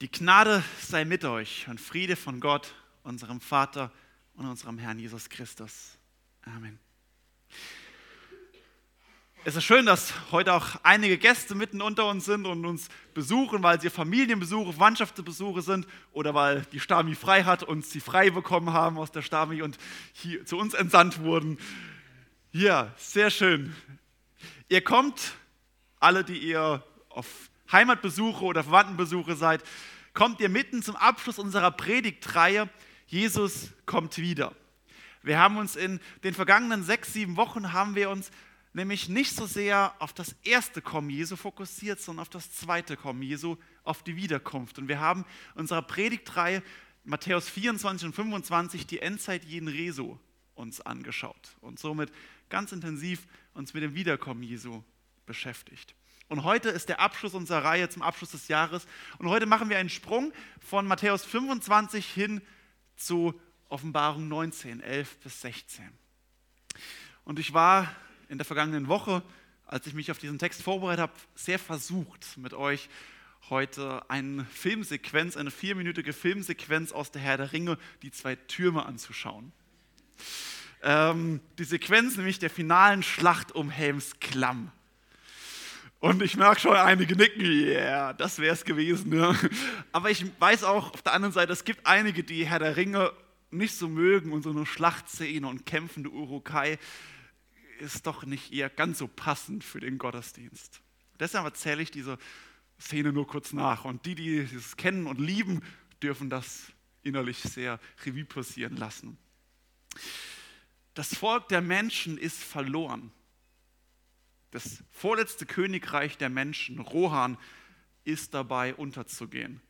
Die Gnade sei mit euch und Friede von Gott, unserem Vater und unserem Herrn Jesus Christus. Amen. Es ist schön, dass heute auch einige Gäste mitten unter uns sind und uns besuchen, weil sie Familienbesuche, Mannschaftsbesuche sind oder weil die Stami frei hat und sie frei bekommen haben aus der Stami und hier zu uns entsandt wurden. Ja, sehr schön. Ihr kommt, alle, die ihr auf Heimatbesuche oder Verwandtenbesuche seid, kommt ihr mitten zum Abschluss unserer Predigtreihe Jesus kommt wieder. Wir haben uns in den vergangenen sechs, sieben Wochen haben wir uns nämlich nicht so sehr auf das erste Kommen Jesu fokussiert, sondern auf das zweite Kommen Jesu, auf die Wiederkunft. Und wir haben unserer Predigtreihe Matthäus 24 und 25 die Endzeit jeden Resu uns angeschaut und somit ganz intensiv uns mit dem Wiederkommen Jesu beschäftigt. Und heute ist der Abschluss unserer Reihe zum Abschluss des Jahres. Und heute machen wir einen Sprung von Matthäus 25 hin zu Offenbarung 19, 11 bis 16. Und ich war in der vergangenen Woche, als ich mich auf diesen Text vorbereitet habe, sehr versucht, mit euch heute eine Filmsequenz, eine vierminütige Filmsequenz aus der Herr der Ringe, die zwei Türme anzuschauen. Ähm, die Sequenz nämlich der finalen Schlacht um Helms Klamm. Und ich merke schon einige nicken, ja, yeah, das wäre es gewesen. Ja. Aber ich weiß auch auf der anderen Seite, es gibt einige, die Herr der Ringe nicht so mögen und so eine Schlachtszene und kämpfende Urukai ist doch nicht eher ganz so passend für den Gottesdienst. Deshalb erzähle ich diese Szene nur kurz nach. Und die, die es kennen und lieben, dürfen das innerlich sehr Revue passieren lassen. Das Volk der Menschen ist verloren. Das vorletzte Königreich der Menschen, Rohan, ist dabei unterzugehen.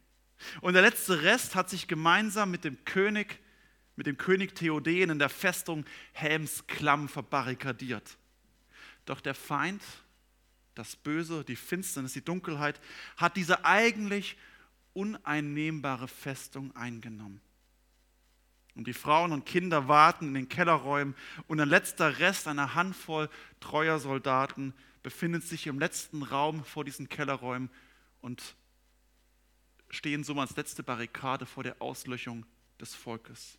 Und der letzte Rest hat sich gemeinsam mit dem König, mit dem König Theoden in der Festung Helmsklamm verbarrikadiert. Doch der Feind, das Böse, die Finsternis, die Dunkelheit, hat diese eigentlich uneinnehmbare Festung eingenommen. Und die Frauen und Kinder warten in den Kellerräumen und ein letzter Rest einer Handvoll treuer Soldaten befindet sich im letzten Raum vor diesen Kellerräumen und stehen so als letzte Barrikade vor der Auslöschung des Volkes.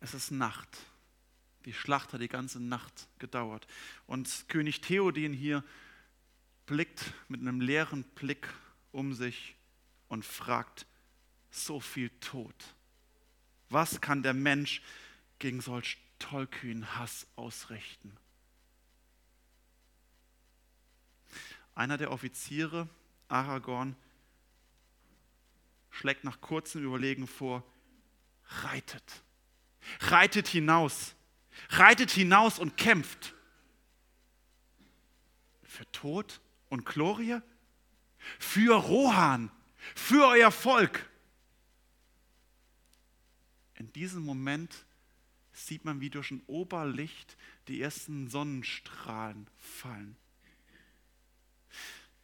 Es ist Nacht. Die Schlacht hat die ganze Nacht gedauert. Und König Theoden hier blickt mit einem leeren Blick um sich und fragt, so viel Tod was kann der Mensch gegen solch tollkühnen Hass ausrichten? Einer der Offiziere, Aragorn, schlägt nach kurzem Überlegen vor, reitet, reitet hinaus, reitet hinaus und kämpft. Für Tod und Glorie? Für Rohan, für euer Volk. In diesem Moment sieht man, wie durch ein Oberlicht die ersten Sonnenstrahlen fallen.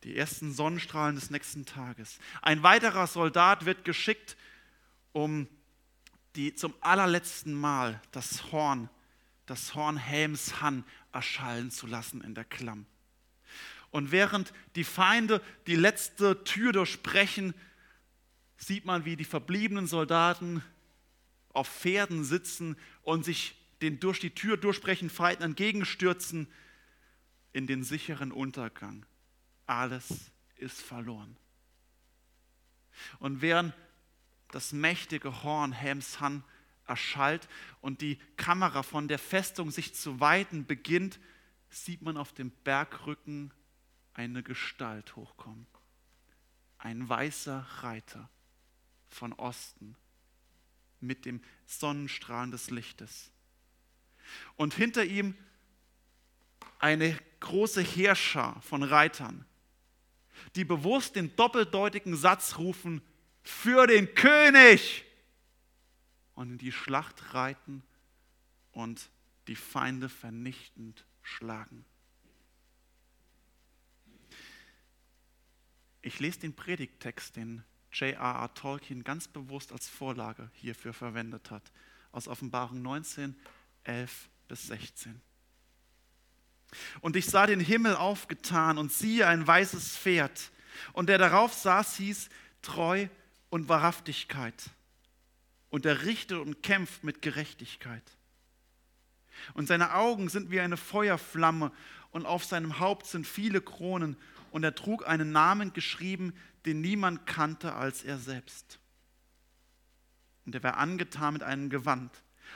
Die ersten Sonnenstrahlen des nächsten Tages. Ein weiterer Soldat wird geschickt, um die zum allerletzten Mal das Horn, das Horn Helms Han erschallen zu lassen in der Klamm. Und während die Feinde die letzte Tür durchbrechen, sieht man, wie die verbliebenen Soldaten auf Pferden sitzen und sich den durch die Tür durchbrechenden Feinden entgegenstürzen in den sicheren Untergang. Alles ist verloren. Und während das mächtige Horn Helmshan erschallt und die Kamera von der Festung sich zu weiten beginnt, sieht man auf dem Bergrücken eine Gestalt hochkommen. Ein weißer Reiter von Osten mit dem Sonnenstrahlen des Lichtes. Und hinter ihm eine große Heerschar von Reitern, die bewusst den doppeldeutigen Satz rufen, für den König und in die Schlacht reiten und die Feinde vernichtend schlagen. Ich lese den Predigttext, den J.R.R. Tolkien ganz bewusst als Vorlage hierfür verwendet hat. Aus Offenbarung 19, 11 bis 16. Und ich sah den Himmel aufgetan und siehe ein weißes Pferd. Und der darauf saß, hieß Treu und Wahrhaftigkeit. Und er richtet und kämpft mit Gerechtigkeit. Und seine Augen sind wie eine Feuerflamme und auf seinem Haupt sind viele Kronen. Und er trug einen Namen geschrieben, den niemand kannte als er selbst. Und er war angetan mit einem Gewand,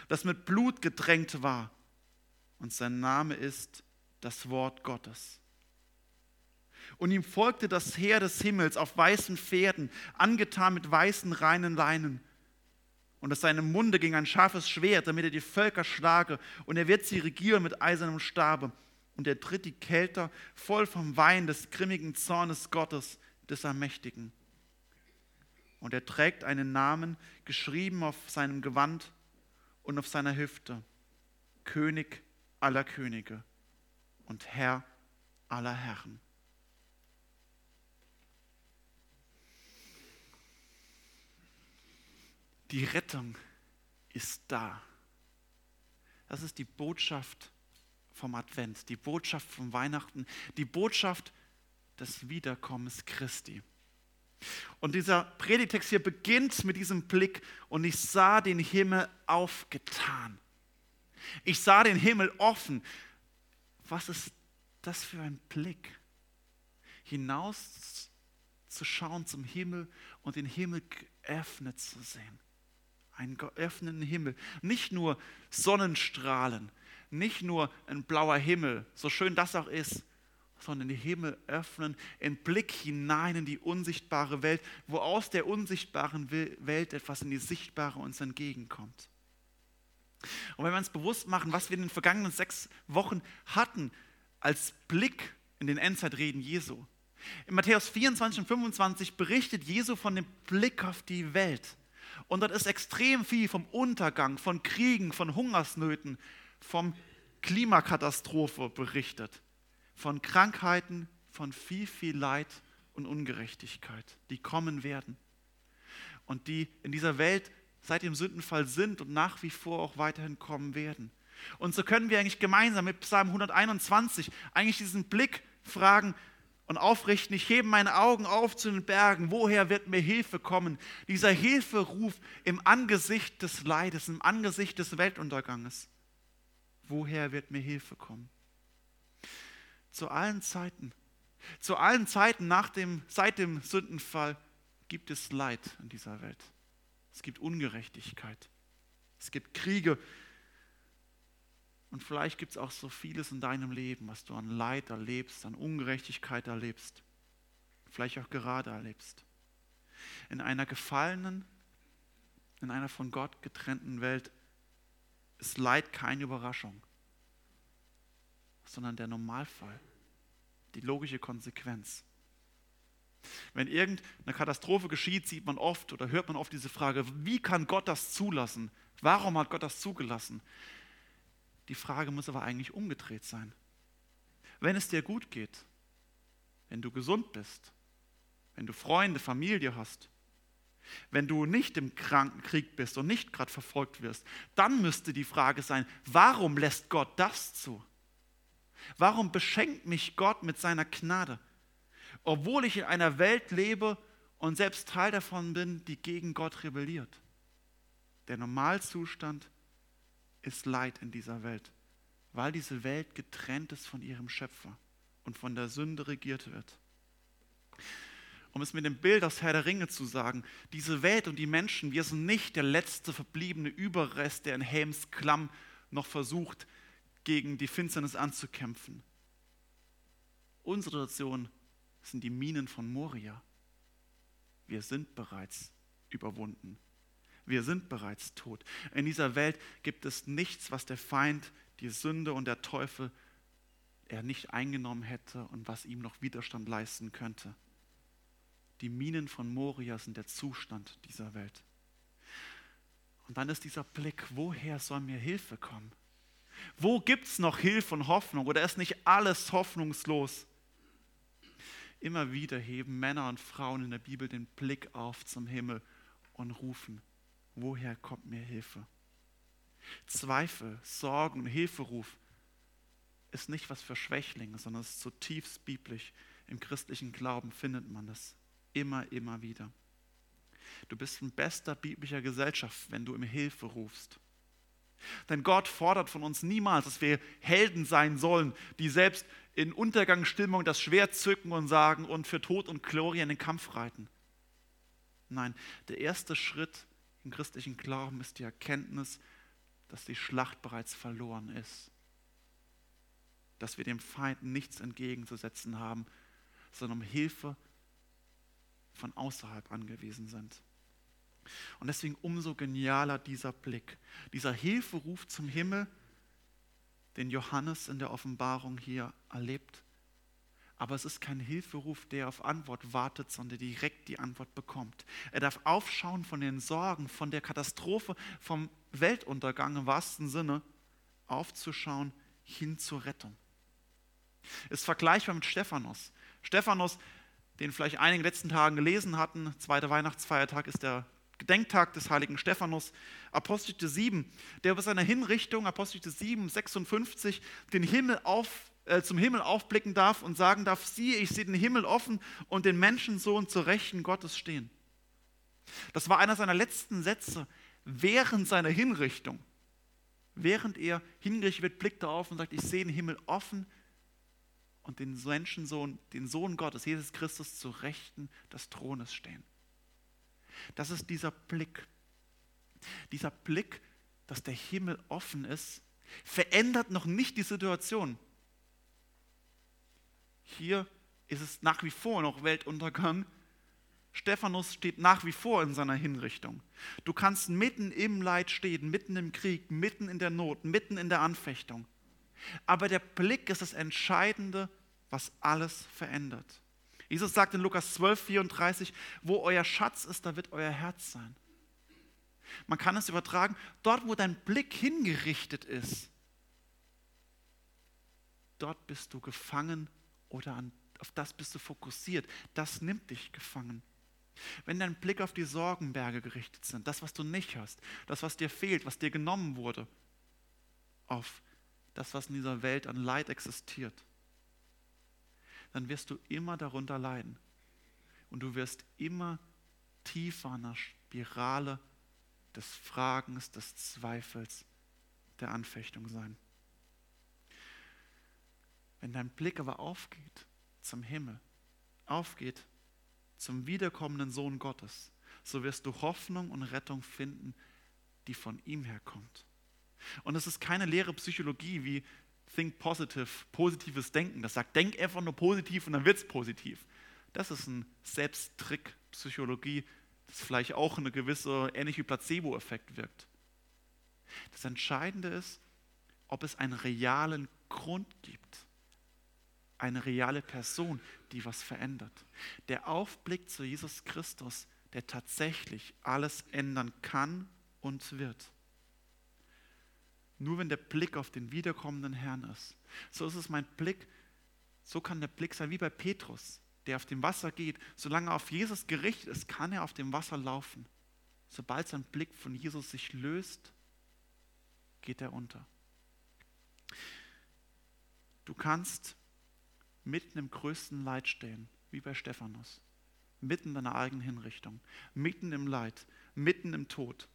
das mit Blut getränkt war. Und sein Name ist das Wort Gottes. Und ihm folgte das Heer des Himmels auf weißen Pferden, angetan mit weißen, reinen Leinen. Und aus seinem Munde ging ein scharfes Schwert, damit er die Völker schlage. Und er wird sie regieren mit eisernem Stabe. Und er tritt die Kelter voll vom Wein des grimmigen Zornes Gottes, des Allmächtigen. Und er trägt einen Namen, geschrieben auf seinem Gewand und auf seiner Hüfte. König aller Könige und Herr aller Herren. Die Rettung ist da. Das ist die Botschaft vom Advent, die Botschaft von Weihnachten, die Botschaft des Wiederkommens Christi. Und dieser Predigtext hier beginnt mit diesem Blick und ich sah den Himmel aufgetan. Ich sah den Himmel offen. Was ist das für ein Blick? Hinaus zu schauen zum Himmel und den Himmel geöffnet zu sehen. Einen geöffneten Himmel. Nicht nur Sonnenstrahlen, nicht nur ein blauer Himmel, so schön das auch ist, sondern den Himmel öffnen, einen Blick hinein in die unsichtbare Welt, wo aus der unsichtbaren Welt etwas in die sichtbare uns entgegenkommt. Und wenn wir uns bewusst machen, was wir in den vergangenen sechs Wochen hatten als Blick in den Endzeitreden Jesu. In Matthäus 24 und 25 berichtet Jesu von dem Blick auf die Welt. Und dort ist extrem viel vom Untergang, von Kriegen, von Hungersnöten, vom Klimakatastrophe berichtet, von Krankheiten, von viel, viel Leid und Ungerechtigkeit, die kommen werden und die in dieser Welt seit dem Sündenfall sind und nach wie vor auch weiterhin kommen werden. Und so können wir eigentlich gemeinsam mit Psalm 121 eigentlich diesen Blick fragen und aufrichten, ich hebe meine Augen auf zu den Bergen, woher wird mir Hilfe kommen? Dieser Hilferuf im Angesicht des Leides, im Angesicht des Weltunterganges. Woher wird mir Hilfe kommen? Zu allen Zeiten, zu allen Zeiten nach dem, seit dem Sündenfall gibt es Leid in dieser Welt. Es gibt Ungerechtigkeit. Es gibt Kriege. Und vielleicht gibt es auch so vieles in deinem Leben, was du an Leid erlebst, an Ungerechtigkeit erlebst. Vielleicht auch gerade erlebst. In einer gefallenen, in einer von Gott getrennten Welt ist Leid keine Überraschung, sondern der Normalfall, die logische Konsequenz. Wenn irgendeine Katastrophe geschieht, sieht man oft oder hört man oft diese Frage, wie kann Gott das zulassen? Warum hat Gott das zugelassen? Die Frage muss aber eigentlich umgedreht sein. Wenn es dir gut geht, wenn du gesund bist, wenn du Freunde, Familie hast, wenn du nicht im Krankenkrieg bist und nicht gerade verfolgt wirst, dann müsste die Frage sein, warum lässt Gott das zu? Warum beschenkt mich Gott mit seiner Gnade? obwohl ich in einer Welt lebe und selbst Teil davon bin, die gegen Gott rebelliert. Der Normalzustand ist Leid in dieser Welt, weil diese Welt getrennt ist von ihrem Schöpfer und von der Sünde regiert wird. Um es mit dem Bild aus Herr der Ringe zu sagen, diese Welt und die Menschen, wir sind nicht der letzte verbliebene Überrest, der in Helms Klamm noch versucht, gegen die Finsternis anzukämpfen. Unsere Situation sind die Minen von Moria. Wir sind bereits überwunden. Wir sind bereits tot. In dieser Welt gibt es nichts, was der Feind, die Sünde und der Teufel er nicht eingenommen hätte und was ihm noch Widerstand leisten könnte. Die Minen von Moria sind der Zustand dieser Welt. Und dann ist dieser Blick, woher soll mir Hilfe kommen? Wo gibt es noch Hilfe und Hoffnung? Oder ist nicht alles hoffnungslos? Immer wieder heben Männer und Frauen in der Bibel den Blick auf zum Himmel und rufen, woher kommt mir Hilfe? Zweifel, Sorgen und Hilferuf ist nicht was für Schwächlinge, sondern es ist zutiefst biblisch. Im christlichen Glauben findet man das immer, immer wieder. Du bist in bester biblischer Gesellschaft, wenn du um Hilfe rufst. Denn Gott fordert von uns niemals, dass wir Helden sein sollen, die selbst in Untergangsstimmung das Schwert zücken und sagen und für Tod und Glorie in den Kampf reiten. Nein, der erste Schritt im christlichen Glauben ist die Erkenntnis, dass die Schlacht bereits verloren ist. Dass wir dem Feind nichts entgegenzusetzen haben, sondern um Hilfe von außerhalb angewiesen sind. Und deswegen umso genialer dieser Blick, dieser Hilferuf zum Himmel, den Johannes in der Offenbarung hier erlebt. Aber es ist kein Hilferuf, der auf Antwort wartet, sondern direkt die Antwort bekommt. Er darf aufschauen von den Sorgen, von der Katastrophe, vom Weltuntergang im wahrsten Sinne, aufzuschauen hin zur Rettung. Ist vergleichbar mit Stephanus. Stephanus, den vielleicht einige in den letzten Tagen gelesen hatten, zweiter Weihnachtsfeiertag ist der Gedenktag des heiligen Stephanus, Apostel 7, der bei seiner Hinrichtung, Apostel 7, 56, den Himmel auf, äh, zum Himmel aufblicken darf und sagen darf, siehe, ich sehe den Himmel offen und den Menschensohn zur Rechten Gottes stehen. Das war einer seiner letzten Sätze während seiner Hinrichtung. Während er hingerichtet wird, blickt er auf und sagt, ich sehe den Himmel offen und den Menschensohn, den Sohn Gottes, Jesus Christus, zur Rechten des Thrones stehen. Das ist dieser Blick. Dieser Blick, dass der Himmel offen ist, verändert noch nicht die Situation. Hier ist es nach wie vor noch Weltuntergang. Stephanus steht nach wie vor in seiner Hinrichtung. Du kannst mitten im Leid stehen, mitten im Krieg, mitten in der Not, mitten in der Anfechtung. Aber der Blick ist das Entscheidende, was alles verändert. Jesus sagt in Lukas 12, 34, wo euer Schatz ist, da wird euer Herz sein. Man kann es übertragen, dort, wo dein Blick hingerichtet ist, dort bist du gefangen oder an, auf das bist du fokussiert. Das nimmt dich gefangen. Wenn dein Blick auf die Sorgenberge gerichtet sind, das, was du nicht hast, das, was dir fehlt, was dir genommen wurde, auf das, was in dieser Welt an Leid existiert, dann wirst du immer darunter leiden. Und du wirst immer tiefer in der Spirale des Fragens, des Zweifels, der Anfechtung sein. Wenn dein Blick aber aufgeht zum Himmel, aufgeht zum wiederkommenden Sohn Gottes, so wirst du Hoffnung und Rettung finden, die von ihm herkommt. Und es ist keine leere Psychologie, wie Think Positive, positives Denken. Das sagt, denk einfach nur positiv und dann wird es positiv. Das ist ein Selbsttrick, Psychologie, das vielleicht auch eine gewisse, ähnlich wie Placebo-Effekt wirkt. Das Entscheidende ist, ob es einen realen Grund gibt, eine reale Person, die was verändert. Der Aufblick zu Jesus Christus, der tatsächlich alles ändern kann und wird. Nur wenn der Blick auf den wiederkommenden Herrn ist. So ist es mein Blick, so kann der Blick sein wie bei Petrus, der auf dem Wasser geht. Solange er auf Jesus gerichtet ist, kann er auf dem Wasser laufen. Sobald sein Blick von Jesus sich löst, geht er unter. Du kannst mitten im größten Leid stehen, wie bei Stephanus, mitten in deiner eigenen Hinrichtung, mitten im Leid, mitten im Tod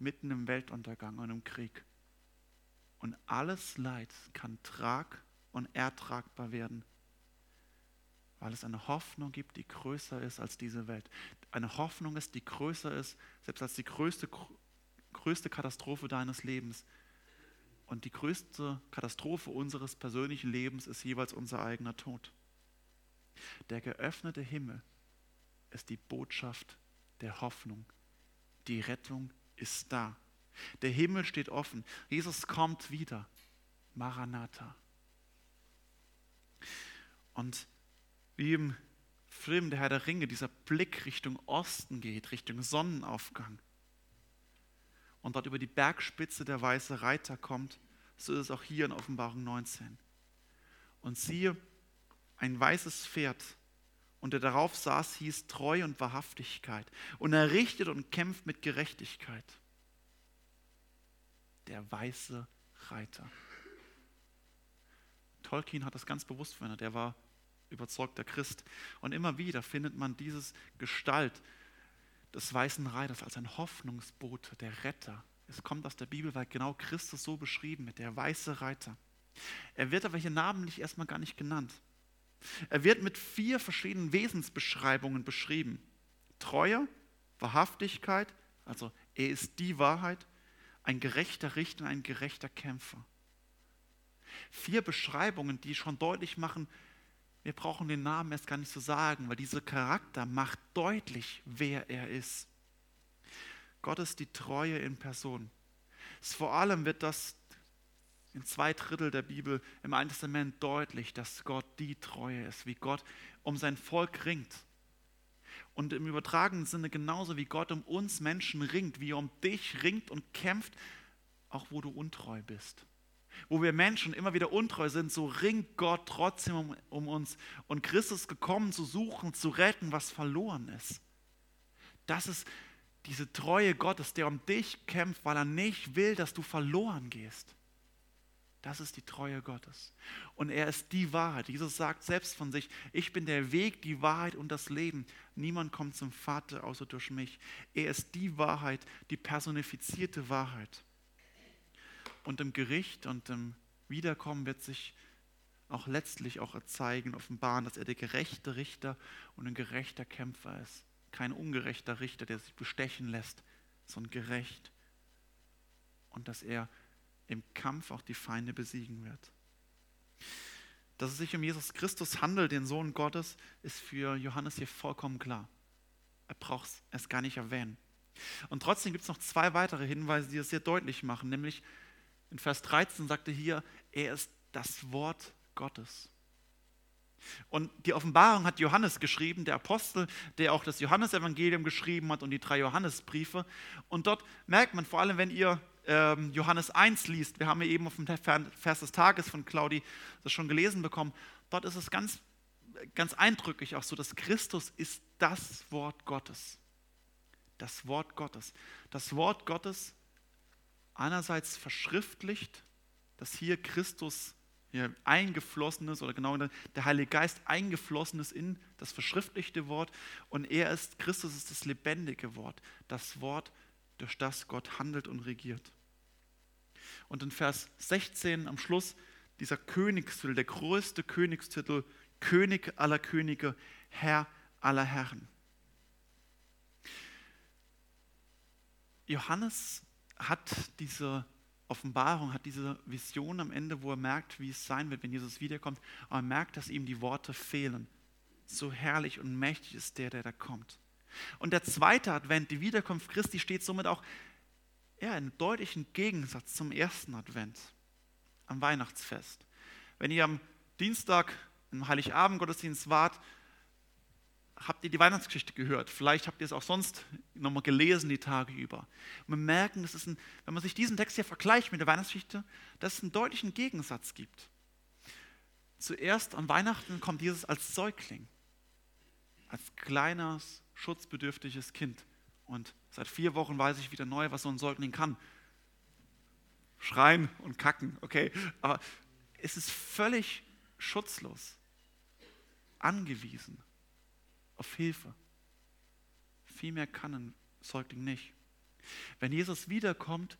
mitten im Weltuntergang und im Krieg. Und alles Leid kann trag- und ertragbar werden, weil es eine Hoffnung gibt, die größer ist als diese Welt. Eine Hoffnung ist, die größer ist, selbst als die größte, größte Katastrophe deines Lebens. Und die größte Katastrophe unseres persönlichen Lebens ist jeweils unser eigener Tod. Der geöffnete Himmel ist die Botschaft der Hoffnung, die Rettung ist da. Der Himmel steht offen. Jesus kommt wieder. Maranatha. Und wie im Film Der Herr der Ringe dieser Blick Richtung Osten geht, Richtung Sonnenaufgang und dort über die Bergspitze der weiße Reiter kommt, so ist es auch hier in Offenbarung 19. Und siehe, ein weißes Pferd und der darauf saß, hieß Treu und Wahrhaftigkeit. Und er richtet und kämpft mit Gerechtigkeit. Der weiße Reiter. Tolkien hat das ganz bewusst verändert. Er war überzeugter Christ. Und immer wieder findet man dieses Gestalt des weißen Reiters als ein Hoffnungsbote, der Retter. Es kommt aus der Bibel, weil genau Christus so beschrieben wird, der weiße Reiter. Er wird aber hier namentlich erstmal gar nicht genannt. Er wird mit vier verschiedenen Wesensbeschreibungen beschrieben. Treue, Wahrhaftigkeit, also er ist die Wahrheit, ein gerechter Richter, ein gerechter Kämpfer. Vier Beschreibungen, die schon deutlich machen, wir brauchen den Namen erst gar nicht zu sagen, weil dieser Charakter macht deutlich, wer er ist. Gott ist die Treue in Person. Vor allem wird das in zwei Drittel der Bibel im Alten Testament deutlich, dass Gott die Treue ist, wie Gott um sein Volk ringt. Und im übertragenen Sinne genauso wie Gott um uns Menschen ringt, wie er um dich ringt und kämpft, auch wo du untreu bist. Wo wir Menschen immer wieder untreu sind, so ringt Gott trotzdem um, um uns. Und Christus ist gekommen zu suchen, zu retten, was verloren ist. Das ist diese Treue Gottes, der um dich kämpft, weil er nicht will, dass du verloren gehst. Das ist die Treue Gottes. Und er ist die Wahrheit. Jesus sagt selbst von sich, ich bin der Weg, die Wahrheit und das Leben. Niemand kommt zum Vater außer durch mich. Er ist die Wahrheit, die personifizierte Wahrheit. Und im Gericht und im Wiederkommen wird sich auch letztlich auch zeigen, offenbaren, dass er der gerechte Richter und ein gerechter Kämpfer ist. Kein ungerechter Richter, der sich bestechen lässt, sondern gerecht. Und dass er im Kampf auch die Feinde besiegen wird. Dass es sich um Jesus Christus handelt, den Sohn Gottes, ist für Johannes hier vollkommen klar. Er braucht es gar nicht erwähnen. Und trotzdem gibt es noch zwei weitere Hinweise, die es sehr deutlich machen. Nämlich in Vers 13 sagte hier, er ist das Wort Gottes. Und die Offenbarung hat Johannes geschrieben, der Apostel, der auch das Johannesevangelium geschrieben hat und die drei Johannesbriefe. Und dort merkt man vor allem, wenn ihr Johannes 1 liest, wir haben ja eben auf dem Vers des Tages von Claudi das schon gelesen bekommen, dort ist es ganz, ganz eindrücklich auch so, dass Christus ist das Wort Gottes. Das Wort Gottes. Das Wort Gottes einerseits verschriftlicht, dass hier Christus hier eingeflossen ist oder genau der Heilige Geist eingeflossen ist in das verschriftlichte Wort und er ist, Christus ist das lebendige Wort, das Wort, durch das Gott handelt und regiert. Und in Vers 16 am Schluss dieser Königstitel, der größte Königstitel, König aller Könige, Herr aller Herren. Johannes hat diese Offenbarung, hat diese Vision am Ende, wo er merkt, wie es sein wird, wenn Jesus wiederkommt, aber er merkt, dass ihm die Worte fehlen. So herrlich und mächtig ist der, der da kommt. Und der zweite Advent, die Wiederkunft Christi, steht somit auch ja, in deutlichen Gegensatz zum ersten Advent, am Weihnachtsfest. Wenn ihr am Dienstag im Heiligabend Gottesdienst wart, habt ihr die Weihnachtsgeschichte gehört. Vielleicht habt ihr es auch sonst nochmal gelesen die Tage über. Und wir merken, dass es ein, wenn man sich diesen Text hier vergleicht mit der Weihnachtsgeschichte, dass es einen deutlichen Gegensatz gibt. Zuerst an Weihnachten kommt Jesus als Säugling, als kleines, schutzbedürftiges Kind. Und seit vier Wochen weiß ich wieder neu, was so ein Säugling kann. Schreien und kacken, okay. Aber es ist völlig schutzlos, angewiesen auf Hilfe. Viel mehr kann ein Säugling nicht. Wenn Jesus wiederkommt,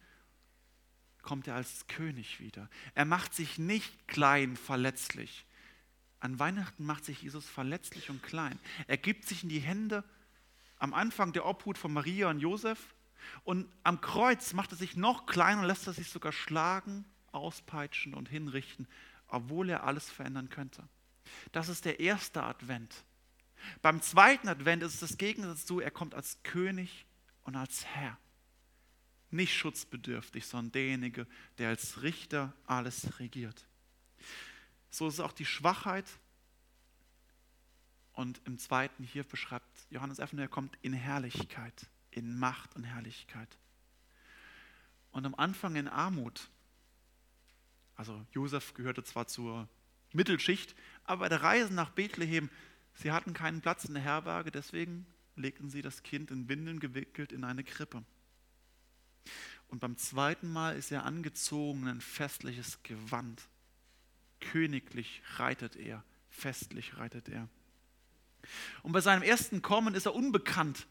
kommt er als König wieder. Er macht sich nicht klein, verletzlich. An Weihnachten macht sich Jesus verletzlich und klein. Er gibt sich in die Hände am Anfang der Obhut von Maria und Josef und am Kreuz macht er sich noch kleiner und lässt er sich sogar schlagen, auspeitschen und hinrichten, obwohl er alles verändern könnte. Das ist der erste Advent. Beim zweiten Advent ist es das Gegensatz zu, er kommt als König und als Herr. Nicht schutzbedürftig, sondern derjenige, der als Richter alles regiert. So ist auch die Schwachheit und im zweiten hier beschreibt Johannes Effner, er kommt in Herrlichkeit, in Macht und Herrlichkeit. Und am Anfang in Armut. Also Josef gehörte zwar zur Mittelschicht, aber bei der Reise nach Bethlehem, sie hatten keinen Platz in der Herberge, deswegen legten sie das Kind in Windeln gewickelt in eine Krippe. Und beim zweiten Mal ist er angezogen in ein festliches Gewand. Königlich reitet er festlich reitet er. Und bei seinem ersten Kommen ist er unbekannt.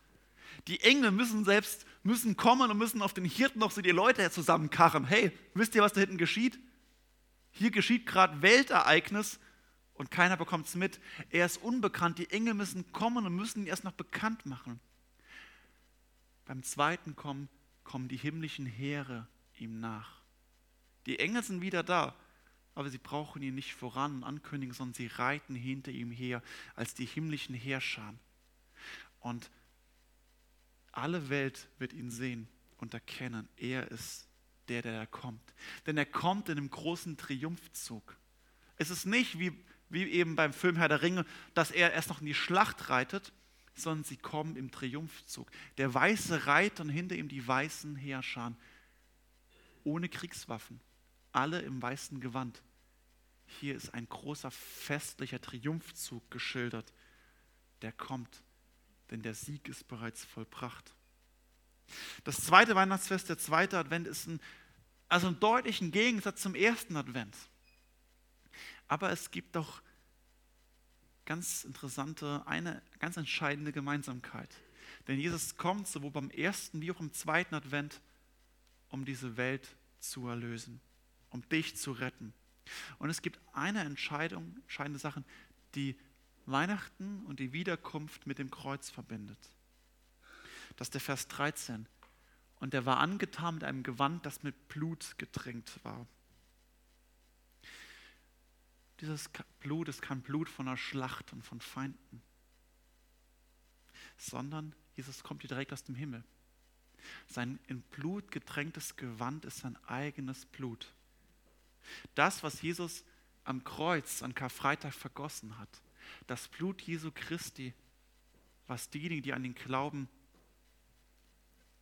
Die Engel müssen selbst müssen kommen und müssen auf den Hirten noch so die Leute zusammenkarren. Hey, wisst ihr, was da hinten geschieht? Hier geschieht gerade Weltereignis und keiner bekommt es mit. Er ist unbekannt. Die Engel müssen kommen und müssen ihn erst noch bekannt machen. Beim zweiten Kommen kommen die himmlischen Heere ihm nach. Die Engel sind wieder da, aber sie brauchen ihn nicht voran und ankündigen, sondern sie reiten hinter ihm her als die himmlischen Heerscharen. Und alle Welt wird ihn sehen und erkennen, er ist der, der da kommt. Denn er kommt in einem großen Triumphzug. Es ist nicht wie, wie eben beim Film Herr der Ringe, dass er erst noch in die Schlacht reitet, sondern sie kommen im Triumphzug. Der weiße Reiter und hinter ihm die weißen Heerscharen ohne Kriegswaffen, alle im weißen Gewand. Hier ist ein großer festlicher Triumphzug geschildert, der kommt, denn der Sieg ist bereits vollbracht. Das zweite Weihnachtsfest, der zweite Advent, ist ein, also ein deutlichen Gegensatz zum ersten Advent. Aber es gibt doch ganz interessante, eine ganz entscheidende Gemeinsamkeit. Denn Jesus kommt sowohl beim ersten wie auch im zweiten Advent, um diese Welt zu erlösen, um dich zu retten. Und es gibt eine Entscheidung, entscheidende Sache, die Weihnachten und die Wiederkunft mit dem Kreuz verbindet. Das ist der Vers 13. Und er war angetan mit einem Gewand, das mit Blut getränkt war. Dieses Blut ist kein Blut von einer Schlacht und von Feinden, sondern Jesus kommt hier direkt aus dem Himmel. Sein in Blut getränktes Gewand ist sein eigenes Blut. Das, was Jesus am Kreuz an Karfreitag vergossen hat, das Blut Jesu Christi, was diejenigen, die an ihn glauben,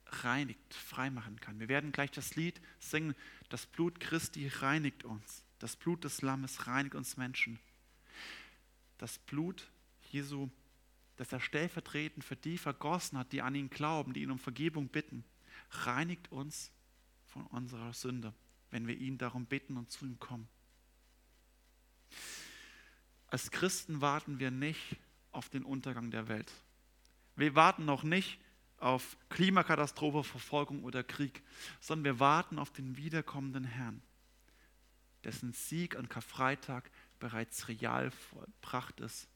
reinigt, freimachen kann. Wir werden gleich das Lied singen, das Blut Christi reinigt uns. Das Blut des Lammes reinigt uns Menschen. Das Blut Jesu, das er stellvertretend für die vergossen hat, die an ihn glauben, die ihn um Vergebung bitten, reinigt uns von unserer Sünde wenn wir ihn darum bitten und zu ihm kommen. Als Christen warten wir nicht auf den Untergang der Welt. Wir warten noch nicht auf Klimakatastrophe, Verfolgung oder Krieg, sondern wir warten auf den wiederkommenden Herrn, dessen Sieg an Karfreitag bereits real vollbracht ist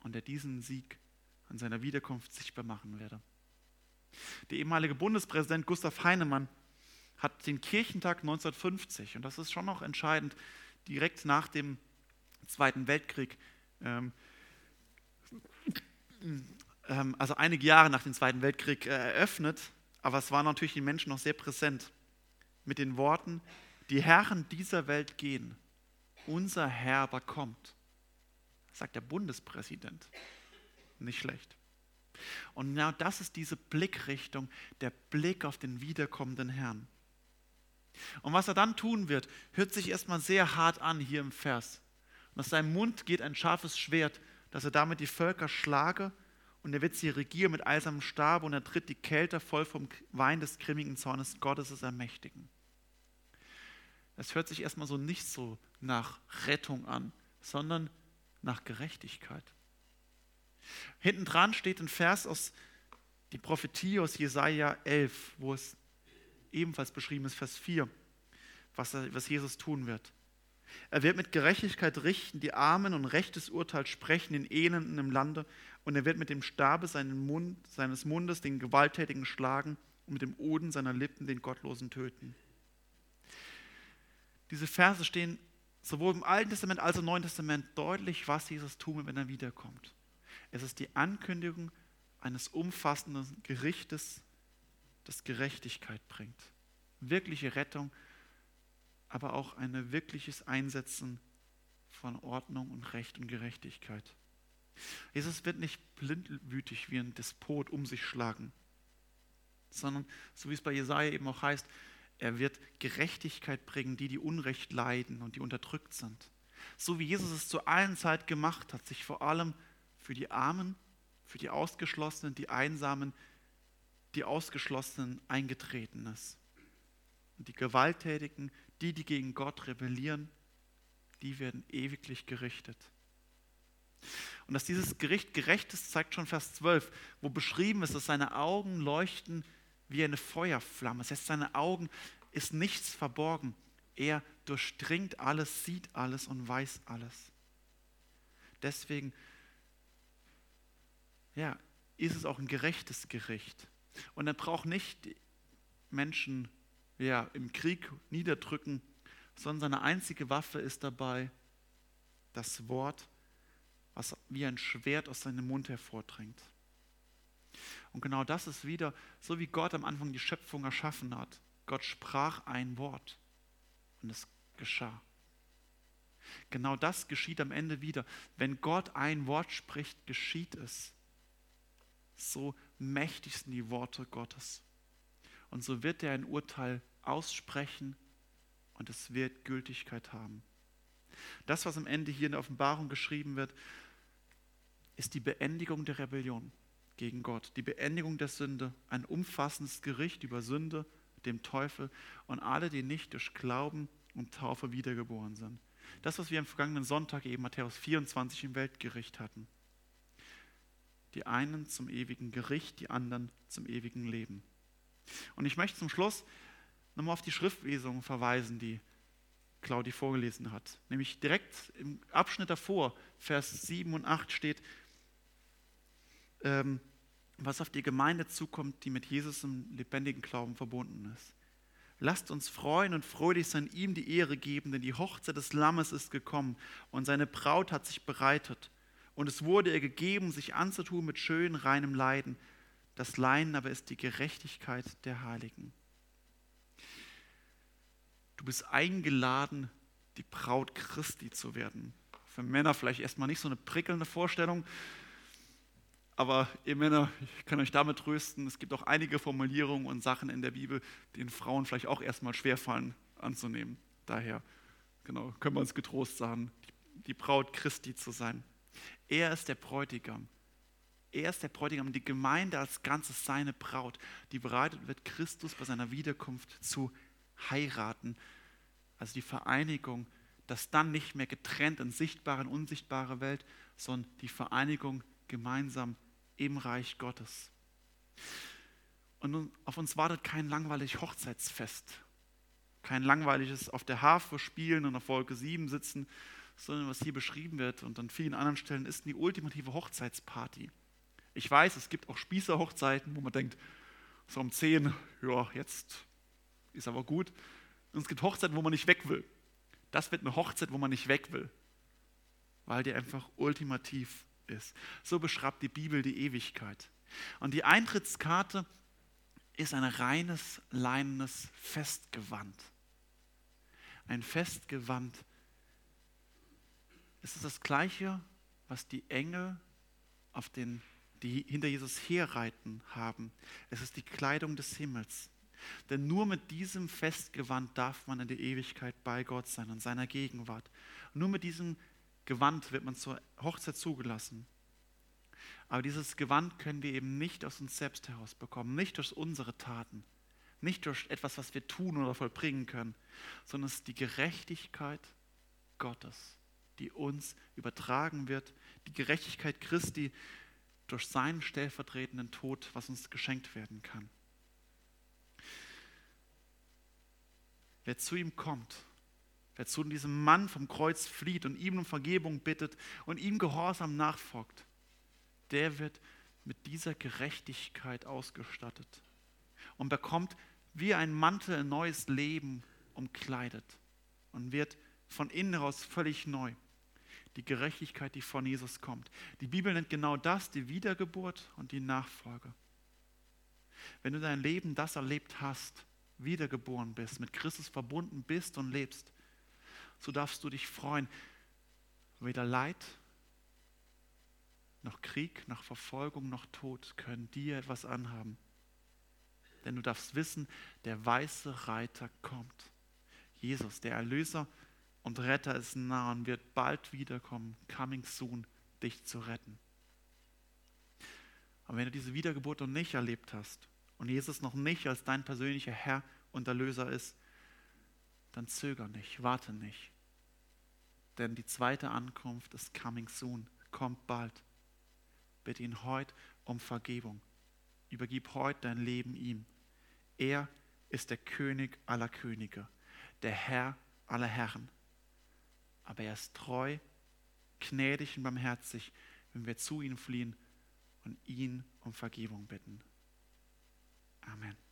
und der diesen Sieg an seiner Wiederkunft sichtbar machen werde. Der ehemalige Bundespräsident Gustav Heinemann hat den Kirchentag 1950, und das ist schon noch entscheidend, direkt nach dem Zweiten Weltkrieg, ähm, ähm, also einige Jahre nach dem Zweiten Weltkrieg äh, eröffnet, aber es war natürlich den Menschen noch sehr präsent, mit den Worten, die Herren dieser Welt gehen, unser Herr aber kommt, sagt der Bundespräsident. Nicht schlecht. Und genau das ist diese Blickrichtung, der Blick auf den wiederkommenden Herrn. Und was er dann tun wird, hört sich erstmal sehr hart an hier im Vers. Und aus seinem Mund geht ein scharfes Schwert, dass er damit die Völker schlage und er wird sie regieren mit eisernem Stab und er tritt die Kälte voll vom Wein des grimmigen Zornes Gottes ermächtigen. Es hört sich erstmal so nicht so nach Rettung an, sondern nach Gerechtigkeit. Hinten dran steht ein Vers aus die Prophetie aus Jesaja 11, wo es ebenfalls beschrieben ist, Vers 4, was, was Jesus tun wird. Er wird mit Gerechtigkeit richten, die Armen und rechtes Urteil sprechen den Elenden im Lande und er wird mit dem Stabe Mund, seines Mundes den Gewalttätigen schlagen und mit dem Oden seiner Lippen den Gottlosen töten. Diese Verse stehen sowohl im Alten Testament als auch im Neuen Testament deutlich, was Jesus tun wird, wenn er wiederkommt. Es ist die Ankündigung eines umfassenden Gerichtes das Gerechtigkeit bringt. Wirkliche Rettung, aber auch ein wirkliches Einsetzen von Ordnung und Recht und Gerechtigkeit. Jesus wird nicht blindwütig wie ein Despot um sich schlagen, sondern, so wie es bei Jesaja eben auch heißt, er wird Gerechtigkeit bringen, die die Unrecht leiden und die unterdrückt sind. So wie Jesus es zu allen Zeit gemacht hat, sich vor allem für die Armen, für die Ausgeschlossenen, die Einsamen, die Ausgeschlossenen eingetreten ist. Und die Gewalttätigen, die, die gegen Gott rebellieren, die werden ewiglich gerichtet. Und dass dieses Gericht gerecht ist, zeigt schon Vers 12, wo beschrieben ist, dass seine Augen leuchten wie eine Feuerflamme. Das heißt, seine Augen ist nichts verborgen. Er durchdringt alles, sieht alles und weiß alles. Deswegen ja, ist es auch ein gerechtes Gericht. Und er braucht nicht Menschen ja, im Krieg niederdrücken, sondern seine einzige Waffe ist dabei das Wort, was wie ein Schwert aus seinem Mund hervordringt. Und genau das ist wieder, so wie Gott am Anfang die Schöpfung erschaffen hat. Gott sprach ein Wort und es geschah. Genau das geschieht am Ende wieder. Wenn Gott ein Wort spricht, geschieht es. So mächtig sind die Worte Gottes. Und so wird er ein Urteil aussprechen und es wird Gültigkeit haben. Das, was am Ende hier in der Offenbarung geschrieben wird, ist die Beendigung der Rebellion gegen Gott, die Beendigung der Sünde, ein umfassendes Gericht über Sünde, dem Teufel und alle, die nicht durch Glauben und Taufe wiedergeboren sind. Das, was wir am vergangenen Sonntag eben Matthäus 24 im Weltgericht hatten. Die einen zum ewigen Gericht, die anderen zum ewigen Leben. Und ich möchte zum Schluss nochmal auf die Schriftlesung verweisen, die Claudi vorgelesen hat. Nämlich direkt im Abschnitt davor, Vers 7 und 8 steht, ähm, was auf die Gemeinde zukommt, die mit Jesus im lebendigen Glauben verbunden ist. Lasst uns freuen und freudig sein, ihm die Ehre geben, denn die Hochzeit des Lammes ist gekommen und seine Braut hat sich bereitet. Und es wurde ihr gegeben, sich anzutun mit schön reinem Leiden. Das Leiden aber ist die Gerechtigkeit der Heiligen. Du bist eingeladen, die Braut Christi zu werden. Für Männer vielleicht erstmal nicht so eine prickelnde Vorstellung, aber ihr Männer, ich kann euch damit trösten, es gibt auch einige Formulierungen und Sachen in der Bibel, die den Frauen vielleicht auch erstmal schwerfallen anzunehmen. Daher, genau, können wir uns getrost sagen, die Braut Christi zu sein. Er ist der Bräutigam. Er ist der Bräutigam, die Gemeinde als Ganzes seine Braut, die bereitet wird, Christus bei seiner Wiederkunft zu heiraten. Also die Vereinigung, das dann nicht mehr getrennt in sichtbare und unsichtbare Welt, sondern die Vereinigung gemeinsam im Reich Gottes. Und auf uns wartet kein langweiliges Hochzeitsfest, kein langweiliges auf der Harfe spielen und auf Wolke 7 sitzen, sondern was hier beschrieben wird und an vielen anderen Stellen ist die ultimative Hochzeitsparty. Ich weiß, es gibt auch Spießerhochzeiten, wo man denkt, so um 10, ja, jetzt ist aber gut. Und es gibt Hochzeiten, wo man nicht weg will. Das wird eine Hochzeit, wo man nicht weg will, weil die einfach ultimativ ist. So beschreibt die Bibel die Ewigkeit. Und die Eintrittskarte ist ein reines, leinenes Festgewand. Ein Festgewand. Es ist das Gleiche, was die Engel auf den, die hinter Jesus herreiten, haben. Es ist die Kleidung des Himmels. Denn nur mit diesem Festgewand darf man in der Ewigkeit bei Gott sein, in seiner Gegenwart. nur mit diesem Gewand wird man zur Hochzeit zugelassen. Aber dieses Gewand können wir eben nicht aus uns selbst heraus bekommen, nicht durch unsere Taten, nicht durch etwas, was wir tun oder vollbringen können, sondern es ist die Gerechtigkeit Gottes, die uns übertragen wird, die Gerechtigkeit Christi durch seinen stellvertretenden Tod, was uns geschenkt werden kann. Wer zu ihm kommt, wer zu diesem Mann vom Kreuz flieht und ihm um Vergebung bittet und ihm gehorsam nachfolgt, der wird mit dieser Gerechtigkeit ausgestattet und bekommt wie ein Mantel ein neues Leben umkleidet und wird von innen heraus völlig neu. Die Gerechtigkeit, die von Jesus kommt. Die Bibel nennt genau das die Wiedergeburt und die Nachfolge. Wenn du dein Leben das erlebt hast, wiedergeboren bist, mit Christus verbunden bist und lebst, so darfst du dich freuen. Weder Leid noch Krieg, noch Verfolgung, noch Tod können dir etwas anhaben. Denn du darfst wissen, der weiße Reiter kommt. Jesus, der Erlöser und Retter ist nah und wird bald wiederkommen, coming soon, dich zu retten. Aber wenn du diese Wiedergeburt noch nicht erlebt hast und Jesus noch nicht als dein persönlicher Herr und Erlöser ist, dann zöger nicht, warte nicht. Denn die zweite Ankunft ist coming soon, kommt bald. Bitte ihn heute um Vergebung. Übergib heute dein Leben ihm. Er ist der König aller Könige, der Herr aller Herren. Aber er ist treu, gnädig und barmherzig, wenn wir zu ihm fliehen und ihn um Vergebung bitten. Amen.